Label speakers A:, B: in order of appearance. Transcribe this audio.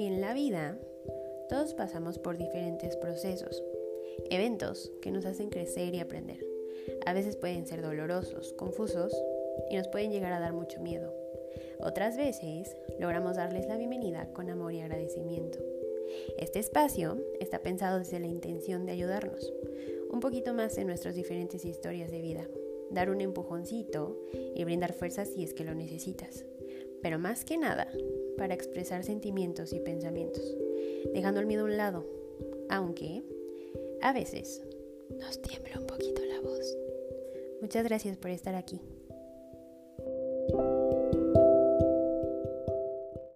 A: En la vida, todos pasamos por diferentes procesos, eventos que nos hacen crecer y aprender. A veces pueden ser dolorosos, confusos y nos pueden llegar a dar mucho miedo. Otras veces logramos darles la bienvenida con amor y agradecimiento. Este espacio está pensado desde la intención de ayudarnos un poquito más en nuestras diferentes historias de vida, dar un empujoncito y brindar fuerza si es que lo necesitas. Pero más que nada, para expresar sentimientos y pensamientos, dejando el miedo a un lado, aunque a veces nos tiembla un poquito la voz. Muchas gracias por estar aquí.